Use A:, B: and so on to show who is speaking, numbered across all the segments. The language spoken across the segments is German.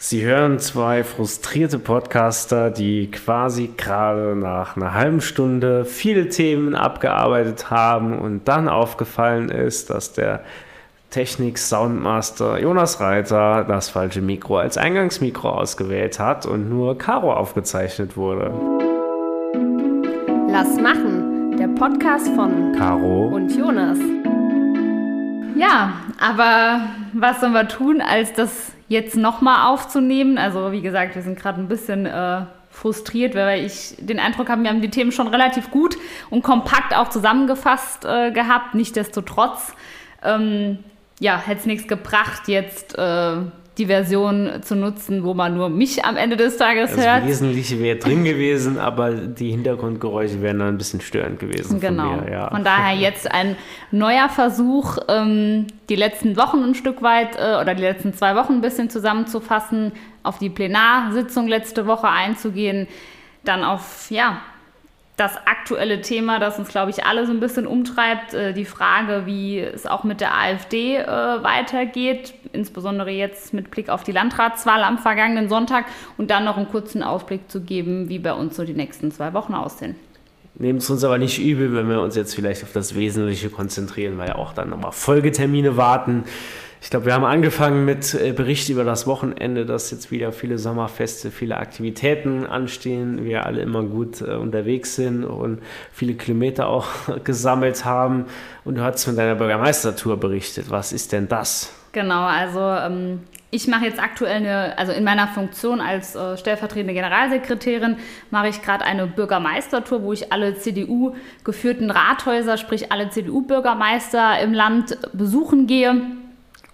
A: Sie hören zwei frustrierte Podcaster, die quasi gerade nach einer halben Stunde viele Themen abgearbeitet haben und dann aufgefallen ist, dass der Technik-Soundmaster Jonas Reiter das falsche Mikro als Eingangsmikro ausgewählt hat und nur Caro aufgezeichnet wurde.
B: Lass machen, der Podcast von
A: Caro
B: und Jonas.
C: Ja, aber was sollen wir tun, als das jetzt nochmal aufzunehmen. Also wie gesagt, wir sind gerade ein bisschen äh, frustriert, weil ich den Eindruck habe, wir haben die Themen schon relativ gut und kompakt auch zusammengefasst äh, gehabt. Nichtsdestotrotz, ähm, ja, hätte es nichts gebracht, jetzt äh, die Version zu nutzen, wo man nur mich am Ende des Tages
A: das
C: hört.
A: Das Wesentliche wäre drin gewesen, aber die Hintergrundgeräusche wären dann ein bisschen störend gewesen.
C: Genau.
A: Von, mir, ja.
C: von daher jetzt ein neuer Versuch, ähm, die letzten Wochen ein Stück weit äh, oder die letzten zwei Wochen ein bisschen zusammenzufassen, auf die Plenarsitzung letzte Woche einzugehen, dann auf ja das aktuelle Thema, das uns, glaube ich, alle so ein bisschen umtreibt, äh, die Frage, wie es auch mit der AfD äh, weitergeht, insbesondere jetzt mit Blick auf die Landratswahl am vergangenen Sonntag und dann noch einen kurzen Ausblick zu geben, wie bei uns so die nächsten zwei Wochen aussehen.
A: Nehmen es uns aber nicht übel, wenn wir uns jetzt vielleicht auf das Wesentliche konzentrieren, weil ja auch dann nochmal Folgetermine warten. Ich glaube, wir haben angefangen mit äh, Bericht über das Wochenende, dass jetzt wieder viele Sommerfeste, viele Aktivitäten anstehen, wir alle immer gut äh, unterwegs sind und viele Kilometer auch gesammelt haben. Und du hast von deiner Bürgermeistertour berichtet. Was ist denn das?
C: Genau, also ähm, ich mache jetzt aktuell eine, also in meiner Funktion als äh, stellvertretende Generalsekretärin mache ich gerade eine Bürgermeistertour, wo ich alle CDU geführten Rathäuser, sprich alle CDU-Bürgermeister im Land besuchen gehe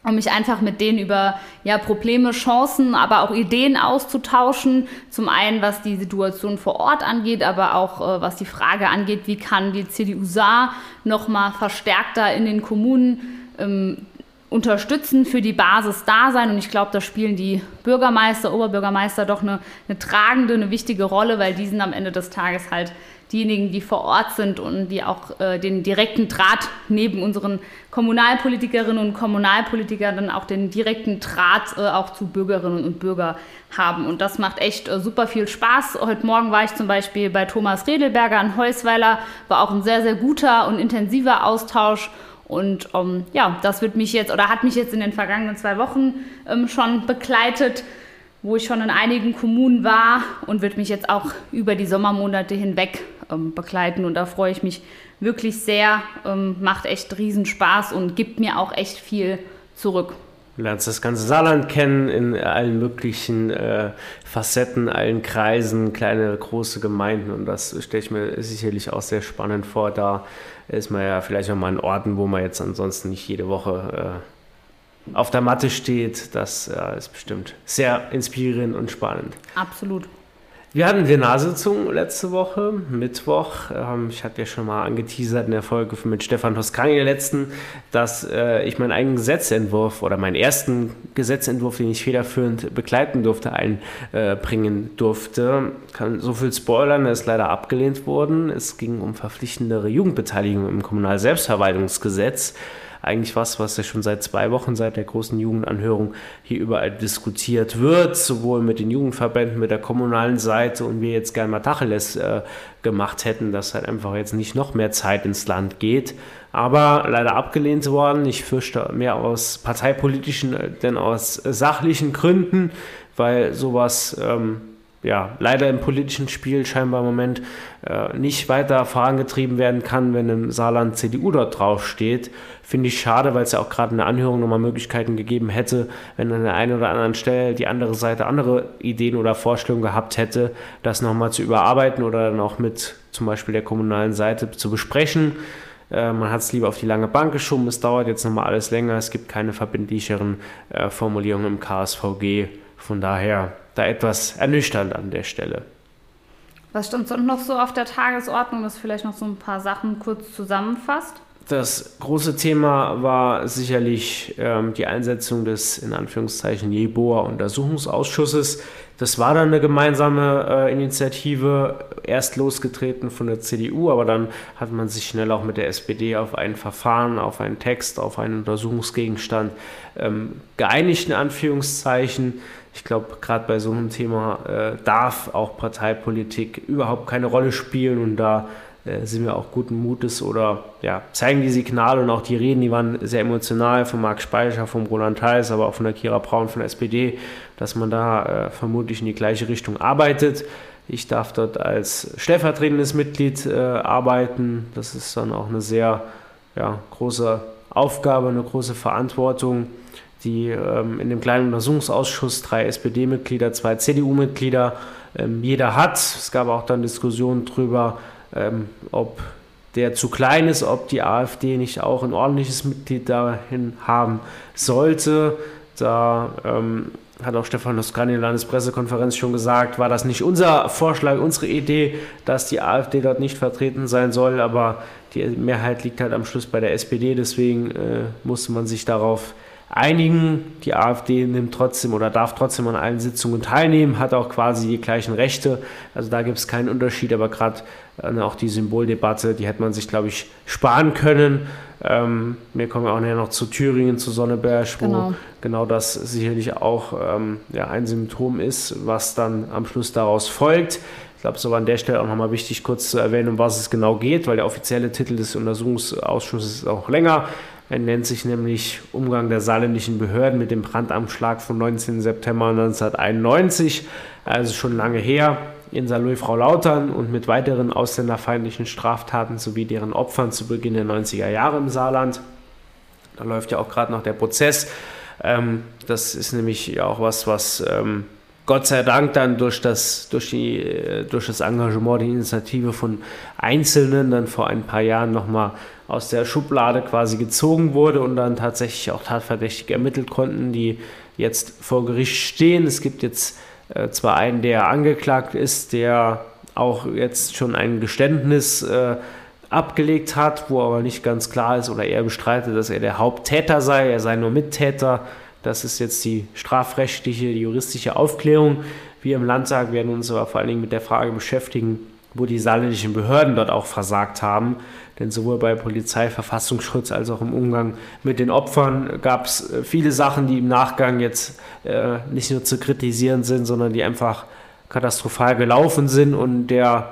C: um mich einfach mit denen über ja, Probleme, Chancen, aber auch Ideen auszutauschen. Zum einen, was die Situation vor Ort angeht, aber auch äh, was die Frage angeht, wie kann die CDU Saar noch mal verstärkter in den Kommunen ähm, unterstützen, für die Basis da sein. Und ich glaube, da spielen die Bürgermeister, Oberbürgermeister doch eine, eine tragende, eine wichtige Rolle, weil die sind am Ende des Tages halt diejenigen, die vor Ort sind und die auch äh, den direkten Draht neben unseren Kommunalpolitikerinnen und Kommunalpolitikern dann auch den direkten Draht äh, auch zu Bürgerinnen und Bürgern haben. Und das macht echt äh, super viel Spaß. Heute Morgen war ich zum Beispiel bei Thomas Redelberger in Heusweiler, war auch ein sehr, sehr guter und intensiver Austausch. Und ähm, ja, das wird mich jetzt oder hat mich jetzt in den vergangenen zwei Wochen ähm, schon begleitet wo ich schon in einigen Kommunen war und wird mich jetzt auch über die Sommermonate hinweg ähm, begleiten. Und da freue ich mich wirklich sehr. Ähm, macht echt riesen Spaß und gibt mir auch echt viel zurück.
A: Du lernst das ganze Saarland kennen in allen möglichen äh, Facetten, allen Kreisen, kleine, große Gemeinden und das stelle ich mir sicherlich auch sehr spannend vor. Da ist man ja vielleicht auch mal in Orten, wo man jetzt ansonsten nicht jede Woche äh, auf der Matte steht, das äh, ist bestimmt sehr inspirierend und spannend.
C: Absolut.
A: Wir hatten die Nasitzung letzte Woche, Mittwoch. Ähm, ich hatte ja schon mal angeteasert in der Folge mit Stefan Toscani der letzten, dass äh, ich meinen eigenen Gesetzentwurf oder meinen ersten Gesetzentwurf, den ich federführend begleiten durfte, einbringen durfte. Kann so viel spoilern, er ist leider abgelehnt worden. Es ging um verpflichtendere Jugendbeteiligung im Kommunalselbstverwaltungsgesetz eigentlich was, was ja schon seit zwei Wochen, seit der großen Jugendanhörung hier überall diskutiert wird, sowohl mit den Jugendverbänden, mit der kommunalen Seite und wir jetzt gerne mal Tacheles äh, gemacht hätten, dass halt einfach jetzt nicht noch mehr Zeit ins Land geht. Aber leider abgelehnt worden. Ich fürchte mehr aus parteipolitischen, äh, denn aus sachlichen Gründen, weil sowas ähm, ja, leider im politischen Spiel scheinbar im Moment äh, nicht weiter vorangetrieben werden kann, wenn im Saarland CDU dort draufsteht. Finde ich schade, weil es ja auch gerade in der Anhörung nochmal Möglichkeiten gegeben hätte, wenn an der einen oder anderen Stelle die andere Seite andere Ideen oder Vorstellungen gehabt hätte, das nochmal zu überarbeiten oder dann auch mit zum Beispiel der kommunalen Seite zu besprechen. Äh, man hat es lieber auf die lange Bank geschoben, es dauert jetzt nochmal alles länger, es gibt keine verbindlicheren äh, Formulierungen im KSVG. Von daher da etwas ernüchternd an der Stelle.
C: Was stand sonst noch so auf der Tagesordnung, dass vielleicht noch so ein paar Sachen kurz zusammenfasst?
A: Das große Thema war sicherlich ähm, die Einsetzung des in Anführungszeichen Jeboer Untersuchungsausschusses. Das war dann eine gemeinsame äh, Initiative, erst losgetreten von der CDU, aber dann hat man sich schnell auch mit der SPD auf ein Verfahren, auf einen Text, auf einen Untersuchungsgegenstand ähm, geeinigt, in Anführungszeichen. Ich glaube, gerade bei so einem Thema äh, darf auch Parteipolitik überhaupt keine Rolle spielen und da äh, sind wir auch guten Mutes oder ja, zeigen die Signale und auch die Reden, die waren sehr emotional von Marc Speicher, von Roland Theis, aber auch von der Kira Braun von der SPD, dass man da äh, vermutlich in die gleiche Richtung arbeitet. Ich darf dort als stellvertretendes Mitglied äh, arbeiten. Das ist dann auch eine sehr ja, große Aufgabe, eine große Verantwortung, die ähm, in dem kleinen Untersuchungsausschuss drei SPD-Mitglieder, zwei CDU-Mitglieder ähm, jeder hat. Es gab auch dann Diskussionen darüber, ähm, ob der zu klein ist, ob die AfD nicht auch ein ordentliches Mitglied dahin haben sollte. Da ähm, hat auch Stefan Toscani in der Landespressekonferenz schon gesagt, war das nicht unser Vorschlag, unsere Idee, dass die AfD dort nicht vertreten sein soll, aber die Mehrheit liegt halt am Schluss bei der SPD, deswegen äh, musste man sich darauf einigen. Die AfD nimmt trotzdem oder darf trotzdem an allen Sitzungen teilnehmen, hat auch quasi die gleichen Rechte. Also da gibt es keinen Unterschied, aber gerade äh, auch die Symboldebatte, die hätte man sich, glaube ich, sparen können. Ähm, wir kommen auch näher noch zu Thüringen, zu Sonneberg, wo genau, genau das sicherlich auch ähm, ja, ein Symptom ist, was dann am Schluss daraus folgt. Ich glaube, es war an der Stelle auch nochmal wichtig, kurz zu erwähnen, um was es genau geht, weil der offizielle Titel des Untersuchungsausschusses ist auch länger. Er nennt sich nämlich Umgang der saarländischen Behörden mit dem Brandanschlag vom 19. September 1991, also schon lange her, in Saarlouis Frau Lautern und mit weiteren ausländerfeindlichen Straftaten sowie deren Opfern zu Beginn der 90er Jahre im Saarland. Da läuft ja auch gerade noch der Prozess. Ähm, das ist nämlich auch was, was ähm, Gott sei Dank dann durch das, durch, die, äh, durch das Engagement, die Initiative von Einzelnen dann vor ein paar Jahren nochmal aus der Schublade quasi gezogen wurde und dann tatsächlich auch Tatverdächtige ermittelt konnten, die jetzt vor Gericht stehen. Es gibt jetzt äh, zwar einen, der angeklagt ist, der auch jetzt schon ein Geständnis äh, abgelegt hat, wo aber nicht ganz klar ist oder er bestreitet, dass er der Haupttäter sei, er sei nur Mittäter. Das ist jetzt die strafrechtliche, die juristische Aufklärung. Wir im Landtag werden uns aber vor allen Dingen mit der Frage beschäftigen, wo die saarländischen Behörden dort auch versagt haben. Denn sowohl bei Polizei, Verfassungsschutz als auch im Umgang mit den Opfern gab es äh, viele Sachen, die im Nachgang jetzt äh, nicht nur zu kritisieren sind, sondern die einfach katastrophal gelaufen sind und der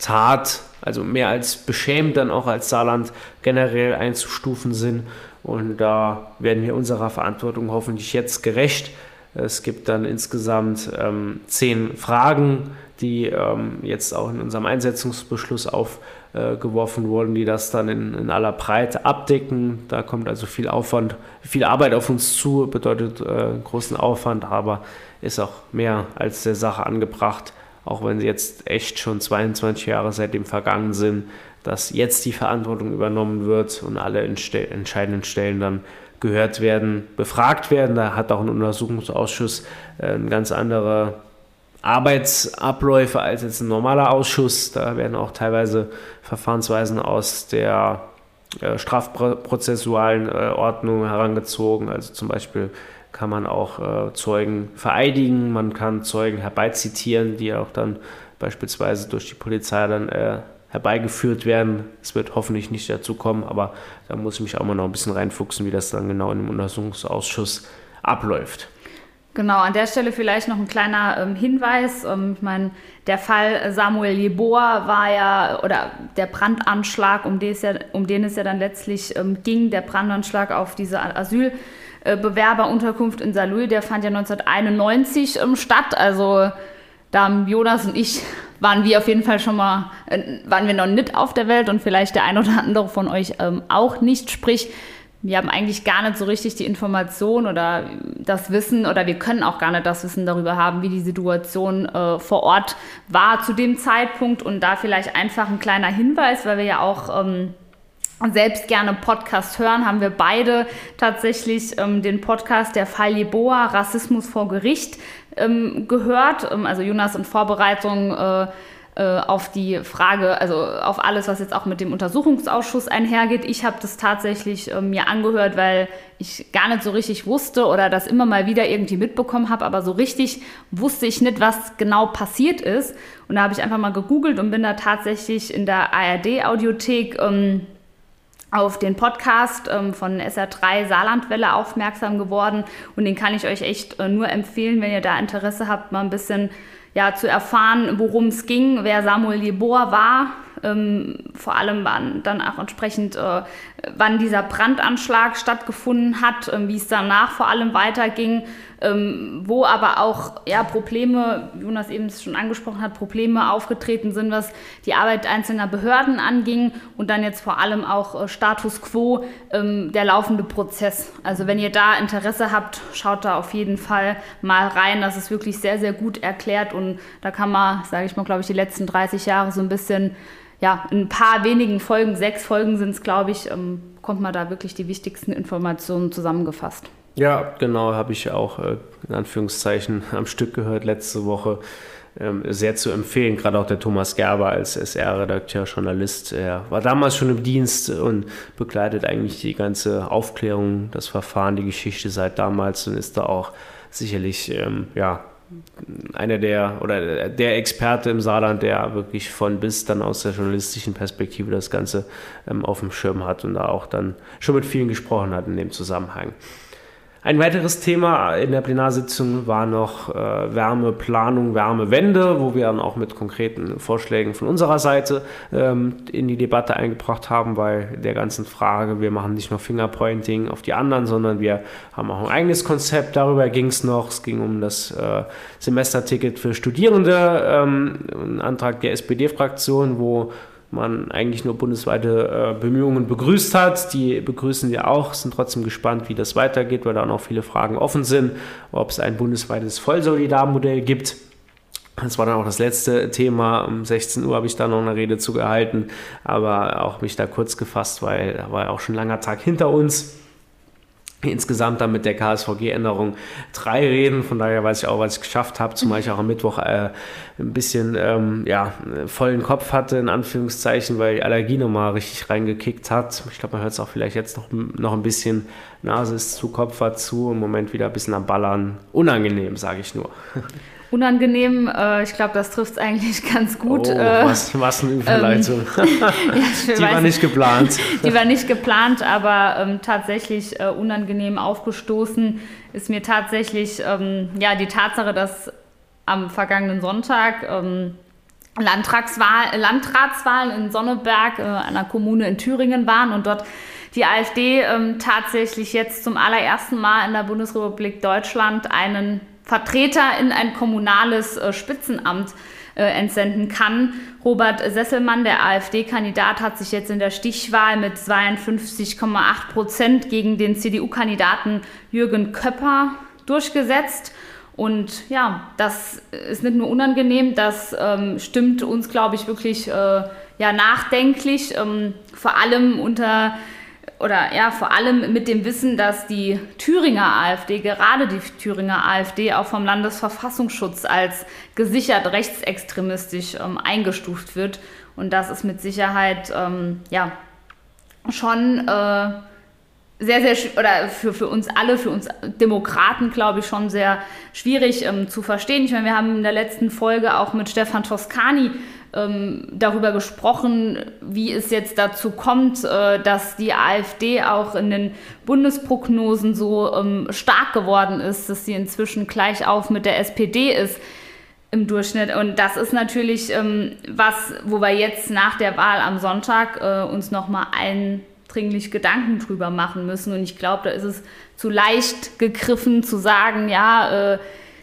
A: Tat, also mehr als beschämt, dann auch als Saarland generell einzustufen sind. Und da werden wir unserer Verantwortung hoffentlich jetzt gerecht. Es gibt dann insgesamt ähm, zehn Fragen, die ähm, jetzt auch in unserem Einsetzungsbeschluss aufgeworfen äh, wurden, die das dann in, in, aller Breite abdecken. Da kommt also viel Aufwand, viel Arbeit auf uns zu, bedeutet äh, großen Aufwand, aber ist auch mehr als der Sache angebracht, auch wenn sie jetzt echt schon 22 Jahre seitdem vergangen sind, dass jetzt die Verantwortung übernommen wird und alle entscheidenden Stellen dann gehört werden, befragt werden. Da hat auch ein Untersuchungsausschuss äh, eine ganz andere Arbeitsabläufe als jetzt ein normaler Ausschuss. Da werden auch teilweise Verfahrensweisen aus der äh, strafprozessualen äh, Ordnung herangezogen. Also zum Beispiel kann man auch äh, Zeugen vereidigen, man kann Zeugen herbeizitieren, die auch dann beispielsweise durch die Polizei dann herbeigeführt werden. Es wird hoffentlich nicht dazu kommen, aber da muss ich mich auch mal noch ein bisschen reinfuchsen, wie das dann genau in dem Untersuchungsausschuss abläuft.
C: Genau, an der Stelle vielleicht noch ein kleiner ähm, Hinweis. Ähm, ich meine, der Fall Samuel Jeboa war ja, oder der Brandanschlag, um den es ja, um den es ja dann letztlich ähm, ging, der Brandanschlag auf diese Asylbewerberunterkunft in Saarlouis, der fand ja 1991 ähm, statt. Also da haben Jonas und ich waren wir auf jeden Fall schon mal, äh, waren wir noch nicht auf der Welt und vielleicht der ein oder andere von euch ähm, auch nicht. Sprich, wir haben eigentlich gar nicht so richtig die Information oder das Wissen oder wir können auch gar nicht das Wissen darüber haben, wie die Situation äh, vor Ort war zu dem Zeitpunkt und da vielleicht einfach ein kleiner Hinweis, weil wir ja auch ähm, selbst gerne Podcast hören, haben wir beide tatsächlich ähm, den Podcast der Fall Jeboa, Rassismus vor Gericht, ähm, gehört. Ähm, also Jonas in Vorbereitung äh, auf die Frage, also auf alles, was jetzt auch mit dem Untersuchungsausschuss einhergeht. Ich habe das tatsächlich äh, mir angehört, weil ich gar nicht so richtig wusste oder das immer mal wieder irgendwie mitbekommen habe, aber so richtig wusste ich nicht, was genau passiert ist. Und da habe ich einfach mal gegoogelt und bin da tatsächlich in der ARD-Audiothek ähm, auf den Podcast ähm, von SR3 Saarlandwelle aufmerksam geworden und den kann ich euch echt äh, nur empfehlen, wenn ihr da Interesse habt, mal ein bisschen ja, zu erfahren, worum es ging, wer Samuel Jeboa war, ähm, vor allem wann, dann auch entsprechend, äh, wann dieser Brandanschlag stattgefunden hat, äh, wie es danach vor allem weiterging, ähm, wo aber auch ja, Probleme, Jonas eben schon angesprochen hat, Probleme aufgetreten sind, was die Arbeit einzelner Behörden anging und dann jetzt vor allem auch äh, Status quo, ähm, der laufende Prozess. Also wenn ihr da Interesse habt, schaut da auf jeden Fall mal rein. Das ist wirklich sehr, sehr gut erklärt und da kann man, sage ich mal, glaube ich, die letzten 30 Jahre so ein bisschen ja, in ein paar wenigen Folgen, sechs Folgen sind es, glaube ich, ähm, kommt man da wirklich die wichtigsten Informationen zusammengefasst.
A: Ja, genau, habe ich auch äh, in Anführungszeichen am Stück gehört letzte Woche. Ähm, sehr zu empfehlen, gerade auch der Thomas Gerber als SR-Redakteur, Journalist. Er war damals schon im Dienst und begleitet eigentlich die ganze Aufklärung, das Verfahren, die Geschichte seit damals und ist da auch sicherlich ähm, ja, einer der oder der Experte im Saarland, der wirklich von bis dann aus der journalistischen Perspektive das Ganze ähm, auf dem Schirm hat und da auch dann schon mit vielen gesprochen hat in dem Zusammenhang. Ein weiteres Thema in der Plenarsitzung war noch äh, Wärmeplanung, Wärmewende, wo wir dann auch mit konkreten Vorschlägen von unserer Seite ähm, in die Debatte eingebracht haben, bei der ganzen Frage, wir machen nicht nur Fingerpointing auf die anderen, sondern wir haben auch ein eigenes Konzept. Darüber ging es noch. Es ging um das äh, Semesterticket für Studierende, ähm, ein Antrag der SPD-Fraktion, wo man eigentlich nur bundesweite äh, Bemühungen begrüßt hat. Die begrüßen wir auch, sind trotzdem gespannt, wie das weitergeht, weil da noch viele Fragen offen sind, ob es ein bundesweites Vollsolidarmodell gibt. Das war dann auch das letzte Thema. Um 16 Uhr habe ich da noch eine Rede zu gehalten, aber auch mich da kurz gefasst, weil da war ja auch schon ein langer Tag hinter uns insgesamt dann mit der KSVG-Änderung drei Reden. Von daher weiß ich auch, was ich geschafft habe, zumal ich auch am Mittwoch äh, ein bisschen ähm, ja, vollen Kopf hatte, in Anführungszeichen, weil die Allergie nochmal richtig reingekickt hat. Ich glaube, man hört es auch vielleicht jetzt noch, noch ein bisschen. Nase ist zu, Kopf war zu, im Moment wieder ein bisschen am Ballern. Unangenehm, sage ich nur.
C: Unangenehm. Äh, ich glaube, das trifft es eigentlich ganz gut.
A: Oh,
C: äh,
A: was, was eine Überleitung. Ähm, ja, die war nicht geplant.
C: die war nicht geplant, aber ähm, tatsächlich äh, unangenehm aufgestoßen ist mir tatsächlich ähm, ja, die Tatsache, dass am vergangenen Sonntag ähm, Landtagswahl, Landratswahlen in Sonneberg, äh, einer Kommune in Thüringen waren und dort die AfD ähm, tatsächlich jetzt zum allerersten Mal in der Bundesrepublik Deutschland einen Vertreter in ein kommunales äh, Spitzenamt äh, entsenden kann. Robert Sesselmann, der AfD-Kandidat, hat sich jetzt in der Stichwahl mit 52,8 Prozent gegen den CDU-Kandidaten Jürgen Köpper durchgesetzt. Und ja, das ist nicht nur unangenehm, das ähm, stimmt uns, glaube ich, wirklich äh, ja, nachdenklich, ähm, vor allem unter oder ja, vor allem mit dem Wissen, dass die Thüringer AfD, gerade die Thüringer AfD, auch vom Landesverfassungsschutz als gesichert rechtsextremistisch ähm, eingestuft wird. Und das ist mit Sicherheit ähm, ja schon äh, sehr, sehr, oder für, für uns alle, für uns Demokraten, glaube ich, schon sehr schwierig ähm, zu verstehen. Ich meine, wir haben in der letzten Folge auch mit Stefan Toscani ähm, darüber gesprochen, wie es jetzt dazu kommt, äh, dass die AfD auch in den Bundesprognosen so ähm, stark geworden ist, dass sie inzwischen gleich auf mit der SPD ist im Durchschnitt. Und das ist natürlich ähm, was, wo wir jetzt nach der Wahl am Sonntag äh, uns nochmal eindringlich Gedanken drüber machen müssen. Und ich glaube, da ist es zu leicht gegriffen zu sagen, ja, äh,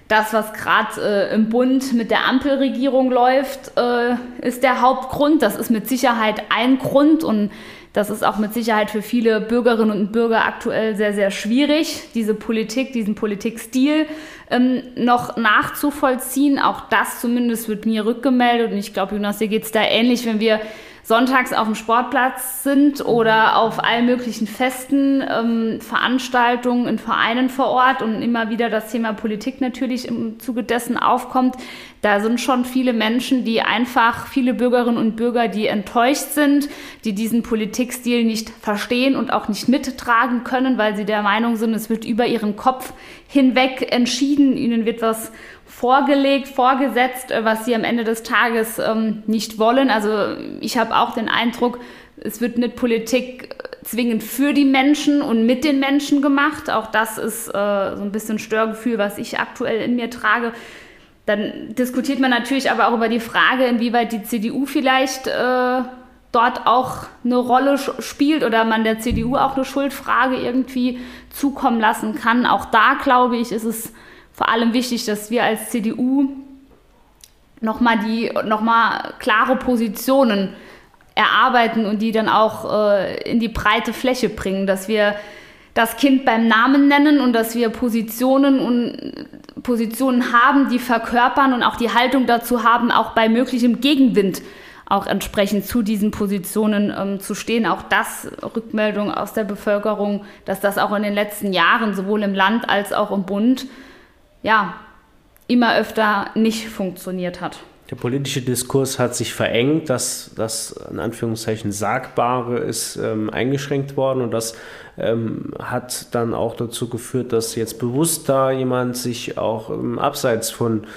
C: das, was gerade äh, im Bund mit der Ampelregierung läuft, äh, ist der Hauptgrund. Das ist mit Sicherheit ein Grund und das ist auch mit Sicherheit für viele Bürgerinnen und Bürger aktuell sehr, sehr schwierig, diese Politik, diesen Politikstil ähm, noch nachzuvollziehen. Auch das zumindest wird mir rückgemeldet und ich glaube, Jonas, dir geht es da ähnlich, wenn wir sonntags auf dem Sportplatz sind oder auf allen möglichen Festen, ähm, Veranstaltungen in Vereinen vor Ort und immer wieder das Thema Politik natürlich im Zuge dessen aufkommt. Da sind schon viele Menschen, die einfach, viele Bürgerinnen und Bürger, die enttäuscht sind, die diesen Politikstil nicht verstehen und auch nicht mittragen können, weil sie der Meinung sind, es wird über ihren Kopf hinweg entschieden, ihnen wird was vorgelegt, vorgesetzt, äh, was sie am Ende des Tages ähm, nicht wollen. Also ich habe auch den Eindruck, es wird nicht Politik zwingend für die Menschen und mit den Menschen gemacht. Auch das ist äh, so ein bisschen Störgefühl, was ich aktuell in mir trage. Dann diskutiert man natürlich aber auch über die Frage, inwieweit die CDU vielleicht äh, dort auch eine Rolle spielt oder man der CDU auch eine Schuldfrage irgendwie zukommen lassen kann. Auch da, glaube ich, ist es vor allem wichtig, dass wir als CDU nochmal die nochmal klare Positionen erarbeiten und die dann auch äh, in die breite Fläche bringen, dass wir das Kind beim Namen nennen und dass wir Positionen und Positionen haben, die verkörpern und auch die Haltung dazu haben, auch bei möglichem Gegenwind auch entsprechend zu diesen Positionen ähm, zu stehen. Auch das Rückmeldung aus der Bevölkerung, dass das auch in den letzten Jahren sowohl im Land als auch im Bund ja immer öfter nicht funktioniert hat.
A: Der politische Diskurs hat sich verengt, dass das in Anführungszeichen Sagbare ist ähm, eingeschränkt worden und das ähm, hat dann auch dazu geführt, dass jetzt bewusst da jemand sich auch ähm, abseits von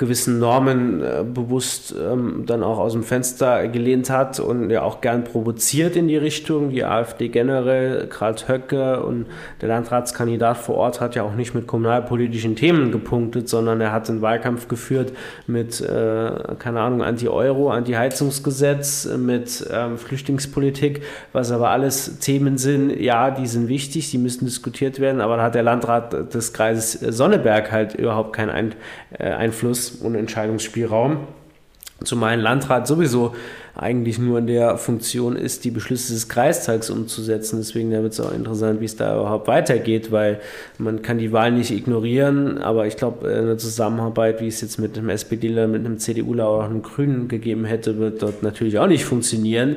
A: gewissen Normen äh, bewusst ähm, dann auch aus dem Fenster gelehnt hat und ja auch gern provoziert in die Richtung. Die AfD generell, Karl Höcke und der Landratskandidat vor Ort hat ja auch nicht mit kommunalpolitischen Themen gepunktet, sondern er hat einen Wahlkampf geführt mit, äh, keine Ahnung, Anti-Euro, Anti-Heizungsgesetz, mit ähm, Flüchtlingspolitik, was aber alles Themen sind, ja, die sind wichtig, die müssen diskutiert werden, aber da hat der Landrat des Kreises Sonneberg halt überhaupt keinen Ein äh, Einfluss und Entscheidungsspielraum. Zumal ein Landrat sowieso eigentlich nur in der Funktion ist, die Beschlüsse des Kreistags umzusetzen. Deswegen wird es auch interessant, wie es da überhaupt weitergeht, weil man kann die Wahl nicht ignorieren, aber ich glaube, eine Zusammenarbeit, wie es jetzt mit einem SPDler, mit einem CDUler oder einem Grünen gegeben hätte, wird dort natürlich auch nicht funktionieren.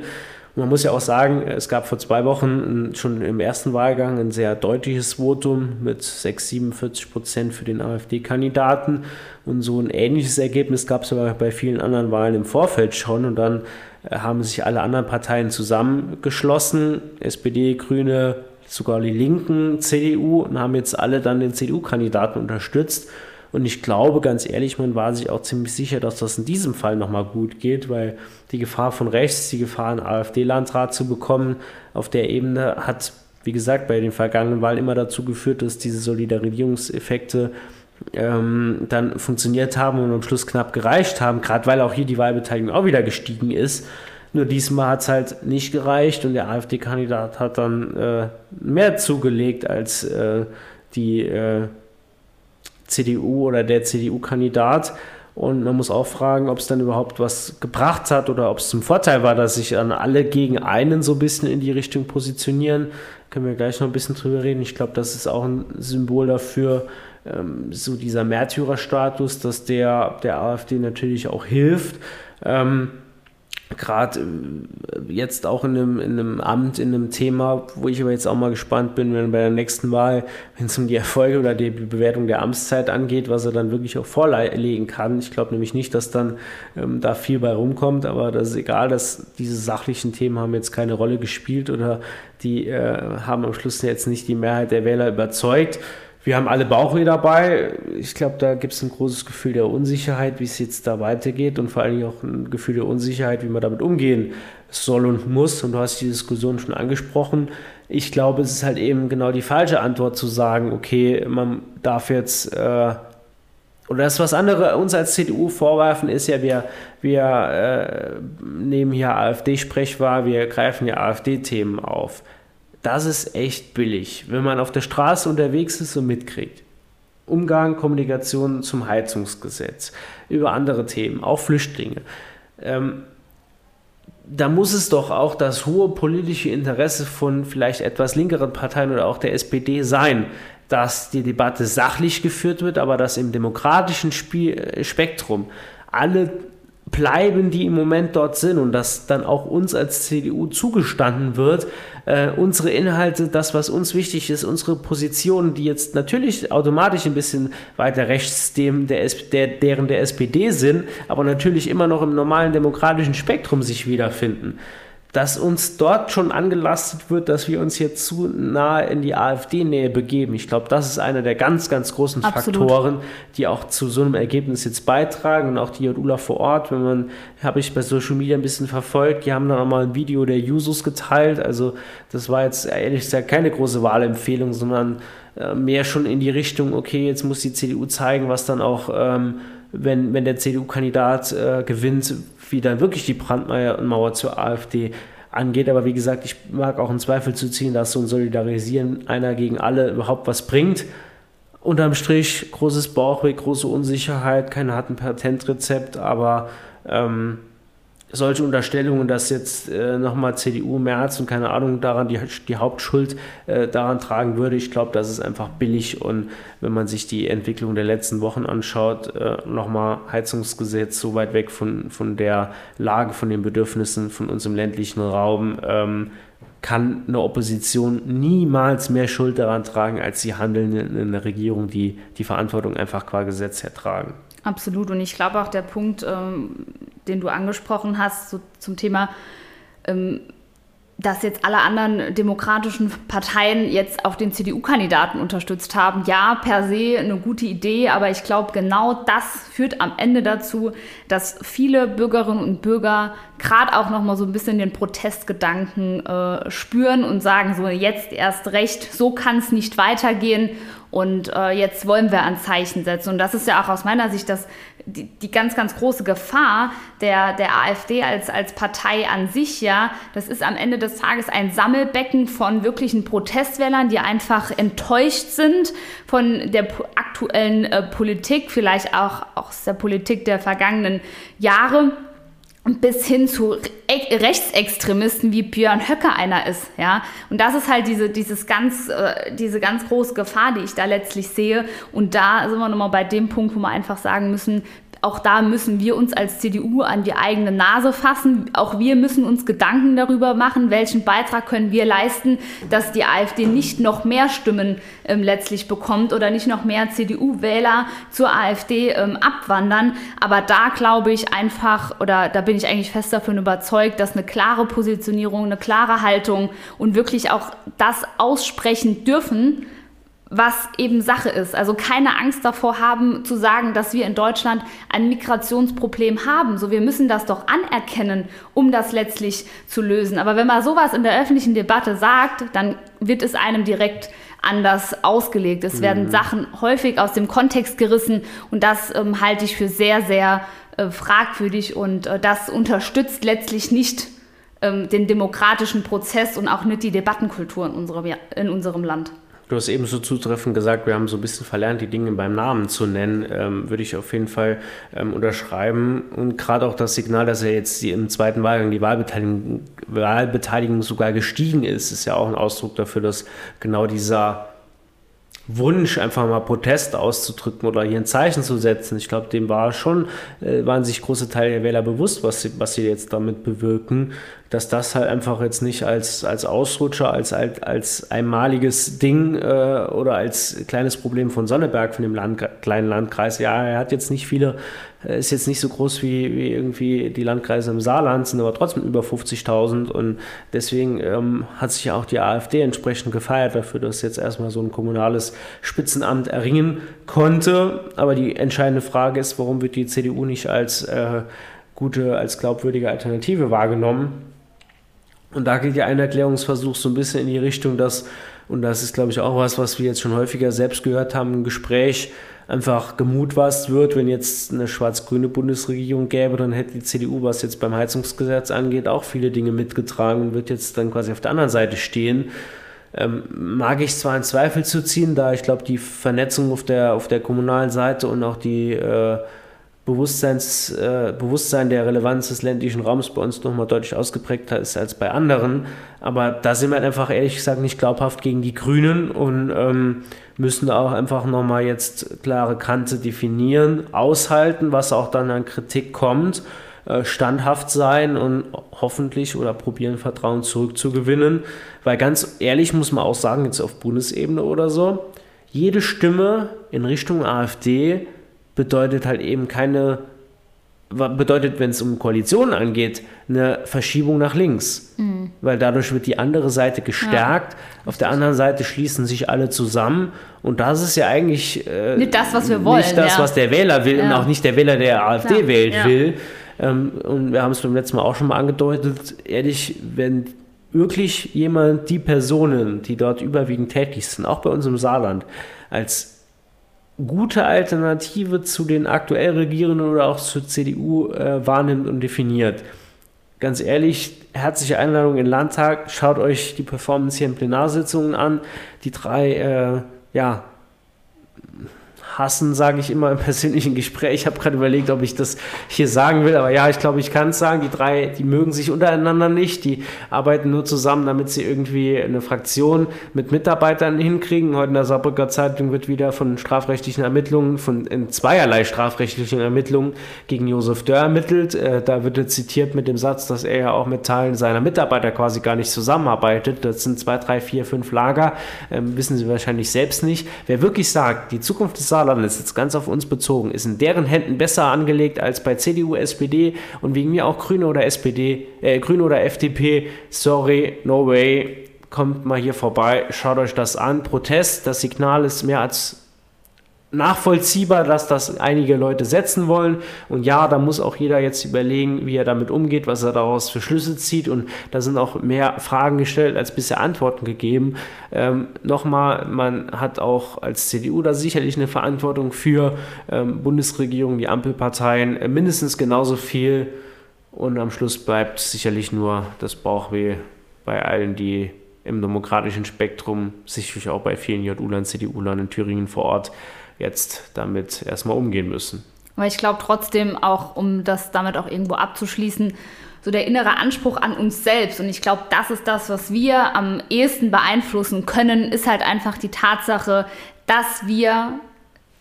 A: Man muss ja auch sagen, es gab vor zwei Wochen schon im ersten Wahlgang ein sehr deutliches Votum mit 6, 47 Prozent für den AfD-Kandidaten. Und so ein ähnliches Ergebnis gab es aber bei vielen anderen Wahlen im Vorfeld schon. Und dann äh, haben sich alle anderen Parteien zusammengeschlossen, SPD, Grüne, sogar die Linken, CDU, und haben jetzt alle dann den CDU-Kandidaten unterstützt. Und ich glaube, ganz ehrlich, man war sich auch ziemlich sicher, dass das in diesem Fall nochmal gut geht, weil die Gefahr von rechts, die Gefahr, einen AfD-Landrat zu bekommen, auf der Ebene hat, wie gesagt, bei den vergangenen Wahlen immer dazu geführt, dass diese Solidarisierungseffekte ähm, dann funktioniert haben und am Schluss knapp gereicht haben, gerade weil auch hier die Wahlbeteiligung auch wieder gestiegen ist. Nur diesmal hat es halt nicht gereicht und der AfD-Kandidat hat dann äh, mehr zugelegt als äh, die äh, CDU oder der CDU-Kandidat. Und man muss auch fragen, ob es dann überhaupt was gebracht hat oder ob es zum Vorteil war, dass sich dann alle gegen einen so ein bisschen in die Richtung positionieren. Können wir gleich noch ein bisschen drüber reden. Ich glaube, das ist auch ein Symbol dafür, ähm, so dieser Märtyrerstatus, dass der der AfD natürlich auch hilft. Ähm, gerade äh, jetzt auch in einem, in einem Amt, in einem Thema, wo ich aber jetzt auch mal gespannt bin, wenn bei der nächsten Wahl, wenn es um die Erfolge oder die Bewertung der Amtszeit angeht, was er dann wirklich auch vorlegen kann. Ich glaube nämlich nicht, dass dann ähm, da viel bei rumkommt, aber das ist egal, dass diese sachlichen Themen haben jetzt keine Rolle gespielt oder die äh, haben am Schluss jetzt nicht die Mehrheit der Wähler überzeugt. Wir haben alle Bauchweh dabei. Ich glaube, da gibt es ein großes Gefühl der Unsicherheit, wie es jetzt da weitergeht und vor allen Dingen auch ein Gefühl der Unsicherheit, wie man damit umgehen soll und muss. Und du hast die Diskussion schon angesprochen. Ich glaube, es ist halt eben genau die falsche Antwort zu sagen, okay, man darf jetzt äh, oder das, was andere uns als CDU vorwerfen, ist ja, wir, wir äh, nehmen hier AfD-Sprechwahl, wir greifen ja AfD-Themen auf das ist echt billig, wenn man auf der Straße unterwegs ist und mitkriegt. Umgang, Kommunikation zum Heizungsgesetz, über andere Themen, auch Flüchtlinge. Ähm, da muss es doch auch das hohe politische Interesse von vielleicht etwas linkeren Parteien oder auch der SPD sein, dass die Debatte sachlich geführt wird, aber dass im demokratischen Spiel, äh, Spektrum alle bleiben, die im Moment dort sind und dass dann auch uns als CDU zugestanden wird, äh, unsere Inhalte, das, was uns wichtig ist, unsere Positionen, die jetzt natürlich automatisch ein bisschen weiter rechts dem der, der, deren der SPD sind, aber natürlich immer noch im normalen demokratischen Spektrum sich wiederfinden dass uns dort schon angelastet wird, dass wir uns jetzt zu nahe in die AfD-Nähe begeben. Ich glaube, das ist einer der ganz, ganz großen Absolut. Faktoren, die auch zu so einem Ergebnis jetzt beitragen und auch die JULA vor Ort, wenn man, habe ich bei Social Media ein bisschen verfolgt, die haben dann auch mal ein Video der Jusos geteilt, also das war jetzt ehrlich gesagt keine große Wahlempfehlung, sondern äh, mehr schon in die Richtung, okay, jetzt muss die CDU zeigen, was dann auch, ähm, wenn, wenn der CDU-Kandidat äh, gewinnt, wie dann wirklich die Brandmauer zur AfD angeht. Aber wie gesagt, ich mag auch in Zweifel zu ziehen, dass so ein Solidarisieren einer gegen alle überhaupt was bringt. Unterm Strich großes Bauchweh, große Unsicherheit, kein harten Patentrezept, aber ähm, solche Unterstellungen, dass jetzt äh, nochmal CDU, März und keine Ahnung daran die, die Hauptschuld äh, daran tragen würde, ich glaube, das ist einfach billig und wenn man sich die Entwicklung der letzten Wochen anschaut, äh, nochmal Heizungsgesetz so weit weg von, von der Lage, von den Bedürfnissen von uns im ländlichen Raum, ähm, kann eine Opposition niemals mehr Schuld daran tragen, als die der Regierung, die die Verantwortung einfach qua Gesetz hertragen.
C: Absolut. Und ich glaube auch der Punkt, ähm, den du angesprochen hast, so zum Thema, ähm, dass jetzt alle anderen demokratischen Parteien jetzt auf den CDU-Kandidaten unterstützt haben. Ja, per se eine gute Idee, aber ich glaube, genau das führt am Ende dazu, dass viele Bürgerinnen und Bürger gerade auch noch mal so ein bisschen den Protestgedanken äh, spüren und sagen so jetzt erst recht, so kann es nicht weitergehen und äh, jetzt wollen wir ein Zeichen setzen. Und das ist ja auch aus meiner Sicht das, die, die ganz, ganz große Gefahr der, der AfD als, als Partei an sich. Ja, das ist am Ende des Tages ein Sammelbecken von wirklichen Protestwählern, die einfach enttäuscht sind von der aktuellen äh, Politik, vielleicht auch aus der Politik der vergangenen Jahre bis hin zu Rechtsextremisten wie Björn Höcke einer ist, ja. Und das ist halt diese, dieses ganz, äh, diese ganz große Gefahr, die ich da letztlich sehe. Und da sind wir nochmal bei dem Punkt, wo wir einfach sagen müssen, auch da müssen wir uns als CDU an die eigene Nase fassen. Auch wir müssen uns Gedanken darüber machen, welchen Beitrag können wir leisten, dass die AfD nicht noch mehr Stimmen ähm, letztlich bekommt oder nicht noch mehr CDU-Wähler zur AfD ähm, abwandern. Aber da glaube ich einfach, oder da bin ich eigentlich fest davon überzeugt, dass eine klare Positionierung, eine klare Haltung und wirklich auch das aussprechen dürfen, was eben Sache ist. Also keine Angst davor haben zu sagen, dass wir in Deutschland ein Migrationsproblem haben. So, wir müssen das doch anerkennen, um das letztlich zu lösen. Aber wenn man sowas in der öffentlichen Debatte sagt, dann wird es einem direkt anders ausgelegt. Es mhm. werden Sachen häufig aus dem Kontext gerissen und das ähm, halte ich für sehr, sehr äh, fragwürdig und äh, das unterstützt letztlich nicht ähm, den demokratischen Prozess und auch nicht die Debattenkultur in unserem, in unserem Land.
A: Du hast eben so zutreffend gesagt, wir haben so ein bisschen verlernt, die Dinge beim Namen zu nennen. Ähm, würde ich auf jeden Fall ähm, unterschreiben. Und gerade auch das Signal, dass er jetzt die, im zweiten Wahlgang die Wahlbeteiligung, Wahlbeteiligung sogar gestiegen ist, ist ja auch ein Ausdruck dafür, dass genau dieser Wunsch, einfach mal Protest auszudrücken oder hier ein Zeichen zu setzen. Ich glaube, dem war schon, äh, waren sich große Teile der Wähler bewusst, was sie, was sie jetzt damit bewirken dass das halt einfach jetzt nicht als, als Ausrutscher, als, als einmaliges Ding äh, oder als kleines Problem von Sonneberg, von dem Land, kleinen Landkreis, ja, er hat jetzt nicht viele, ist jetzt nicht so groß wie, wie irgendwie die Landkreise im Saarland, sind aber trotzdem über 50.000 und deswegen ähm, hat sich auch die AfD entsprechend gefeiert dafür, dass jetzt erstmal so ein kommunales Spitzenamt erringen konnte. Aber die entscheidende Frage ist, warum wird die CDU nicht als äh, gute, als glaubwürdige Alternative wahrgenommen? Und da geht ja ein Erklärungsversuch so ein bisschen in die Richtung, dass, und das ist, glaube ich, auch was, was wir jetzt schon häufiger selbst gehört haben, im Gespräch einfach gemutwasst wird, wenn jetzt eine schwarz-grüne Bundesregierung gäbe, dann hätte die CDU, was jetzt beim Heizungsgesetz angeht, auch viele Dinge mitgetragen und wird jetzt dann quasi auf der anderen Seite stehen. Ähm, mag ich zwar in Zweifel zu ziehen, da ich glaube, die Vernetzung auf der, auf der kommunalen Seite und auch die äh, Bewusstseins, äh, Bewusstsein der Relevanz des ländlichen Raums bei uns nochmal deutlich ausgeprägter ist als bei anderen. Aber da sind wir halt einfach ehrlich gesagt nicht glaubhaft gegen die Grünen und ähm, müssen auch einfach nochmal jetzt klare Kante definieren, aushalten, was auch dann an Kritik kommt, äh, standhaft sein und hoffentlich oder probieren Vertrauen zurückzugewinnen. Weil ganz ehrlich muss man auch sagen, jetzt auf Bundesebene oder so, jede Stimme in Richtung AfD bedeutet halt eben keine bedeutet, wenn es um Koalitionen angeht, eine Verschiebung nach links. Mhm. Weil dadurch wird die andere Seite gestärkt. Ja. Auf der anderen Seite schließen sich alle zusammen. Und das ist ja eigentlich
C: äh, nicht das, was wir wollen.
A: Nicht das, ja. was der Wähler will ja. und auch nicht der Wähler, der AfD Klar. wählt, will. Ähm, und wir haben es beim letzten Mal auch schon mal angedeutet. Ehrlich, wenn wirklich jemand die Personen, die dort überwiegend tätig sind, auch bei uns im Saarland, als gute Alternative zu den aktuell Regierenden oder auch zur CDU äh, wahrnimmt und definiert. Ganz ehrlich, herzliche Einladung in den Landtag. Schaut euch die Performance hier in Plenarsitzungen an. Die drei äh, ja, hassen, sage ich immer im persönlichen Gespräch. Ich habe gerade überlegt, ob ich das hier sagen will, aber ja, ich glaube, ich kann es sagen. Die drei, die mögen sich untereinander nicht. Die arbeiten nur zusammen, damit sie irgendwie eine Fraktion mit Mitarbeitern hinkriegen. Heute in der Saarbrücker Zeitung wird wieder von strafrechtlichen Ermittlungen, von in zweierlei strafrechtlichen Ermittlungen gegen Josef Dörr ermittelt. Äh, da wird er zitiert mit dem Satz, dass er ja auch mit Teilen seiner Mitarbeiter quasi gar nicht zusammenarbeitet. Das sind zwei, drei, vier, fünf Lager. Ähm, wissen Sie wahrscheinlich selbst nicht. Wer wirklich sagt, die Zukunft des Saarlandes Saarland ist jetzt ganz auf uns bezogen, ist in deren Händen besser angelegt als bei CDU, SPD und wegen mir auch Grüne oder SPD, äh, Grüne oder FDP. Sorry, no way. Kommt mal hier vorbei, schaut euch das an. Protest, das Signal ist mehr als nachvollziehbar, dass das einige Leute setzen wollen. Und ja, da muss auch jeder jetzt überlegen, wie er damit umgeht, was er daraus für Schlüsse zieht. Und da sind auch mehr Fragen gestellt als bisher Antworten gegeben. Ähm, Nochmal, man hat auch als CDU da sicherlich eine Verantwortung für ähm, Bundesregierung, die Ampelparteien, äh, mindestens genauso viel. Und am Schluss bleibt sicherlich nur das Bauchweh bei allen, die im demokratischen Spektrum, sicherlich auch bei vielen JU-Lern, CDU-Lern in Thüringen vor Ort, jetzt damit erstmal umgehen müssen.
C: Aber ich glaube trotzdem auch, um das damit auch irgendwo abzuschließen, so der innere Anspruch an uns selbst. Und ich glaube, das ist das, was wir am ehesten beeinflussen können, ist halt einfach die Tatsache, dass wir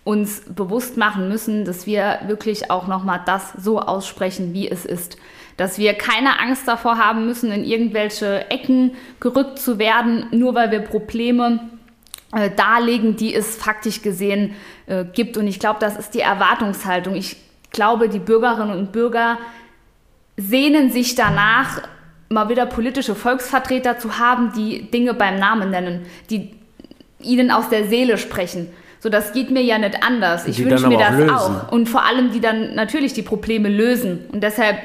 C: uns bewusst machen müssen, dass wir wirklich auch nochmal das so aussprechen, wie es ist. Dass wir keine Angst davor haben müssen, in irgendwelche Ecken gerückt zu werden, nur weil wir Probleme äh, darlegen, die es faktisch gesehen äh, gibt. Und ich glaube, das ist die Erwartungshaltung. Ich glaube, die Bürgerinnen und Bürger sehnen sich danach, mal wieder politische Volksvertreter zu haben, die Dinge beim Namen nennen, die ihnen aus der Seele sprechen. So, das geht mir ja nicht anders. Ich wünsche mir das auch, auch. Und vor allem, die dann natürlich die Probleme lösen. Und deshalb,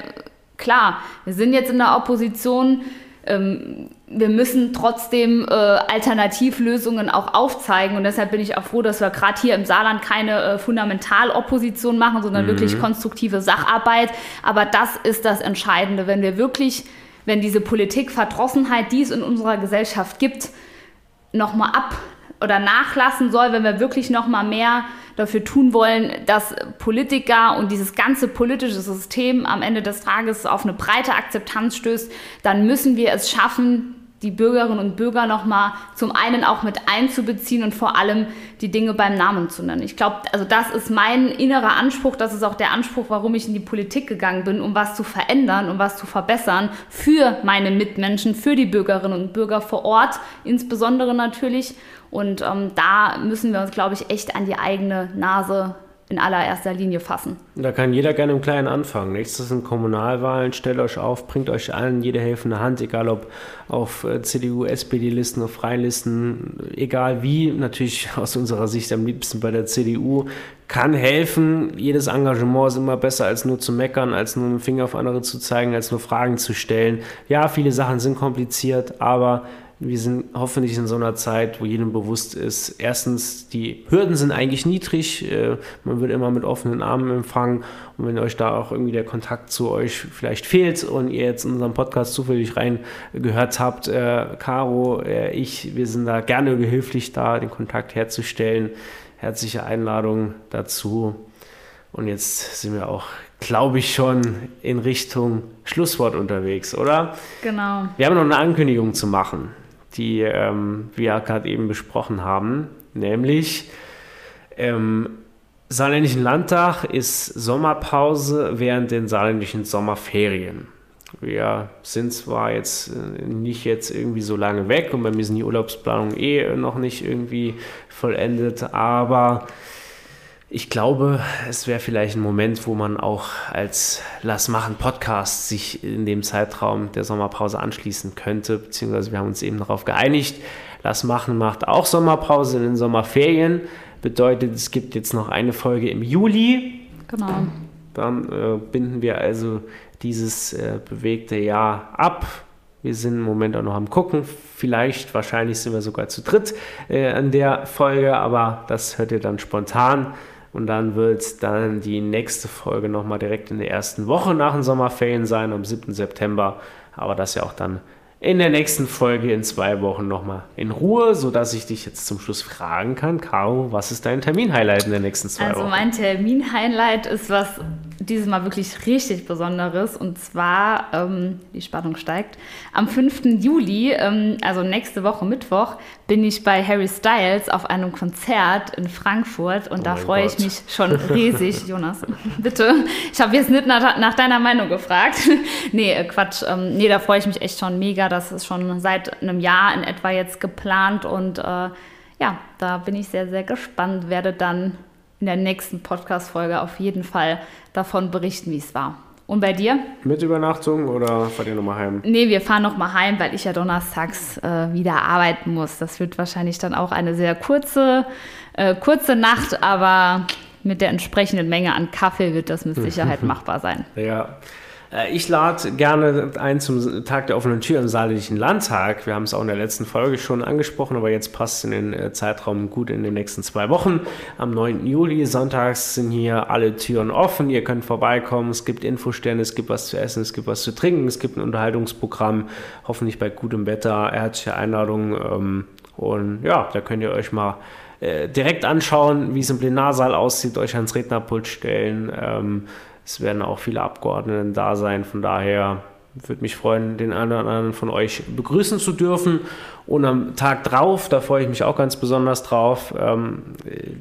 C: klar, wir sind jetzt in der Opposition. Ähm, wir müssen trotzdem äh, Alternativlösungen auch aufzeigen. Und deshalb bin ich auch froh, dass wir gerade hier im Saarland keine äh, Fundamentalopposition machen, sondern mhm. wirklich konstruktive Sacharbeit. Aber das ist das Entscheidende, wenn wir wirklich, wenn diese Politikverdrossenheit, die es in unserer Gesellschaft gibt, nochmal ab oder nachlassen soll, wenn wir wirklich nochmal mehr dafür tun wollen, dass Politiker und dieses ganze politische System am Ende des Tages auf eine breite Akzeptanz stößt, dann müssen wir es schaffen, die Bürgerinnen und Bürger nochmal zum einen auch mit einzubeziehen und vor allem die Dinge beim Namen zu nennen. Ich glaube, also das ist mein innerer Anspruch, das ist auch der Anspruch, warum ich in die Politik gegangen bin, um was zu verändern, um was zu verbessern für meine Mitmenschen, für die Bürgerinnen und Bürger vor Ort, insbesondere natürlich. Und ähm, da müssen wir uns, glaube ich, echt an die eigene Nase in allererster Linie fassen.
A: Da kann jeder gerne im Kleinen anfangen. Nächstes sind Kommunalwahlen. Stellt euch auf, bringt euch allen jede helfende Hand, egal ob auf äh, CDU, SPD-Listen, auf Freien Listen, egal wie. Natürlich aus unserer Sicht am liebsten bei der CDU. Kann helfen. Jedes Engagement ist immer besser, als nur zu meckern, als nur einen Finger auf andere zu zeigen, als nur Fragen zu stellen. Ja, viele Sachen sind kompliziert, aber wir sind hoffentlich in so einer Zeit, wo jedem bewusst ist, erstens, die Hürden sind eigentlich niedrig, äh, man wird immer mit offenen Armen empfangen und wenn euch da auch irgendwie der Kontakt zu euch vielleicht fehlt und ihr jetzt in unserem Podcast zufällig reingehört habt, äh, Caro, äh, ich, wir sind da gerne behilflich da, den Kontakt herzustellen. Herzliche Einladung dazu. Und jetzt sind wir auch glaube ich, schon in Richtung Schlusswort unterwegs, oder?
C: Genau.
A: Wir haben noch eine Ankündigung zu machen die ähm, wir gerade eben besprochen haben, nämlich im Saarländischen Landtag ist Sommerpause während den saarländischen Sommerferien. Wir sind zwar jetzt äh, nicht jetzt irgendwie so lange weg und bei mir sind die Urlaubsplanungen eh noch nicht irgendwie vollendet, aber ich glaube, es wäre vielleicht ein Moment, wo man auch als Lass machen Podcast sich in dem Zeitraum der Sommerpause anschließen könnte, beziehungsweise wir haben uns eben darauf geeinigt. Lass machen macht auch Sommerpause in den Sommerferien. Bedeutet, es gibt jetzt noch eine Folge im Juli.
C: Genau.
A: Dann äh, binden wir also dieses äh, bewegte Jahr ab. Wir sind im Moment auch noch am Gucken. Vielleicht, wahrscheinlich sind wir sogar zu dritt äh, an der Folge, aber das hört ihr dann spontan. Und dann wird dann die nächste Folge nochmal direkt in der ersten Woche nach den Sommerferien sein, am 7. September. Aber das ja auch dann in der nächsten Folge in zwei Wochen nochmal in Ruhe, sodass ich dich jetzt zum Schluss fragen kann, Caro, was ist dein Terminhighlight in den nächsten zwei
C: also
A: Wochen?
C: Also mein Terminhighlight ist was dieses Mal wirklich richtig Besonderes und zwar, ähm, die Spannung steigt, am 5. Juli, ähm, also nächste Woche Mittwoch, bin ich bei Harry Styles auf einem Konzert in Frankfurt und oh da freue ich mich schon riesig. Jonas, bitte. Ich habe jetzt nicht nach, nach, deiner Meinung gefragt. nee, äh, Quatsch. Ähm, nee, da freue ich mich echt schon mega. Das ist schon seit einem Jahr in etwa jetzt geplant und äh, ja, da bin ich sehr, sehr gespannt. Werde dann in der nächsten Podcast-Folge auf jeden Fall davon berichten, wie es war. Und bei dir?
A: Mit Übernachtung oder fahrt ihr nochmal heim?
C: Nee, wir fahren nochmal heim, weil ich ja donnerstags äh, wieder arbeiten muss. Das wird wahrscheinlich dann auch eine sehr kurze, äh, kurze Nacht, aber mit der entsprechenden Menge an Kaffee wird das mit Sicherheit machbar sein.
A: Ja. Äh, ich lade gerne ein zum Tag der offenen Tür im Saarländischen Landtag. Wir haben es auch in der letzten Folge schon angesprochen, aber jetzt passt es in den äh, Zeitraum gut in den nächsten zwei Wochen. Am 9. Juli, sonntags, sind hier alle Türen offen. Ihr könnt vorbeikommen. Es gibt Infostände, es gibt was zu essen, es gibt was zu trinken, es gibt ein Unterhaltungsprogramm, hoffentlich bei gutem Wetter. Herzliche Einladung. Ähm, und ja, da könnt ihr euch mal äh, direkt anschauen, wie es im Plenarsaal aussieht, euch ans Rednerpult stellen. Es werden auch viele Abgeordnete da sein. Von daher würde mich freuen, den einen oder anderen von euch begrüßen zu dürfen. Und am Tag drauf, da freue ich mich auch ganz besonders drauf, ähm,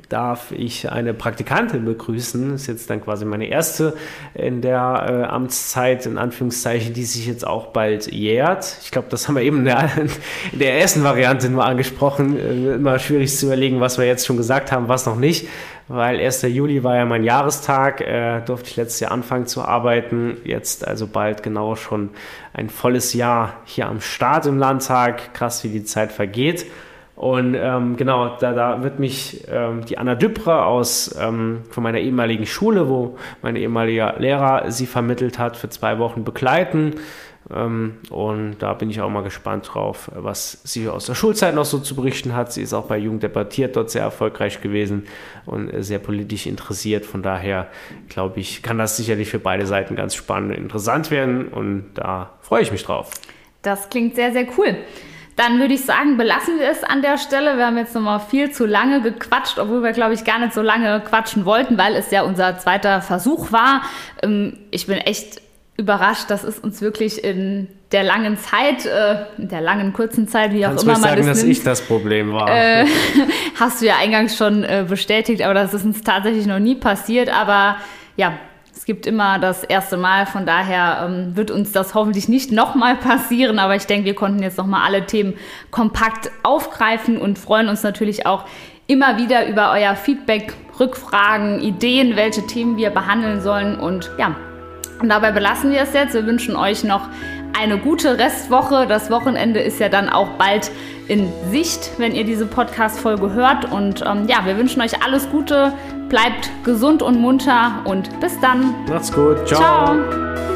A: darf ich eine Praktikantin begrüßen. Das ist jetzt dann quasi meine erste in der äh, Amtszeit, in Anführungszeichen, die sich jetzt auch bald jährt. Ich glaube, das haben wir eben in der, in der ersten Variante nur angesprochen. Äh, immer schwierig zu überlegen, was wir jetzt schon gesagt haben, was noch nicht weil 1. Juli war ja mein Jahrestag, äh, durfte ich letztes Jahr anfangen zu arbeiten. Jetzt also bald genau schon ein volles Jahr hier am Start im Landtag. Krass, wie die Zeit vergeht. Und ähm, genau, da, da wird mich ähm, die Anna Düpre aus ähm, von meiner ehemaligen Schule, wo mein ehemaliger Lehrer sie vermittelt hat, für zwei Wochen begleiten. Ähm, und da bin ich auch mal gespannt drauf, was sie aus der Schulzeit noch so zu berichten hat. Sie ist auch bei Jugend debattiert dort sehr erfolgreich gewesen und sehr politisch interessiert. Von daher glaube ich, kann das sicherlich für beide Seiten ganz spannend und interessant werden und da freue ich mich drauf.
C: Das klingt sehr, sehr cool. Dann würde ich sagen, belassen wir es an der Stelle. Wir haben jetzt nochmal viel zu lange gequatscht, obwohl wir, glaube ich, gar nicht so lange quatschen wollten, weil es ja unser zweiter Versuch war. Ähm, ich bin echt überrascht, dass es uns wirklich in der langen Zeit, äh, in der langen, kurzen Zeit, wie
A: Kannst
C: auch immer man
A: sagen,
C: das
A: dass
C: nimmt,
A: ich das Problem war.
C: Äh, hast du ja eingangs schon äh, bestätigt, aber das ist uns tatsächlich noch nie passiert. Aber ja, es gibt immer das erste Mal, von daher ähm, wird uns das hoffentlich nicht nochmal passieren. Aber ich denke, wir konnten jetzt nochmal alle Themen kompakt aufgreifen und freuen uns natürlich auch immer wieder über euer Feedback, Rückfragen, Ideen, welche Themen wir behandeln sollen. Und ja, und dabei belassen wir es jetzt. Wir wünschen euch noch eine gute Restwoche. Das Wochenende ist ja dann auch bald in Sicht, wenn ihr diese Podcast-Folge hört. Und ähm, ja, wir wünschen euch alles Gute. Bleibt gesund und munter und bis dann.
A: Macht's gut. Ciao. Ciao.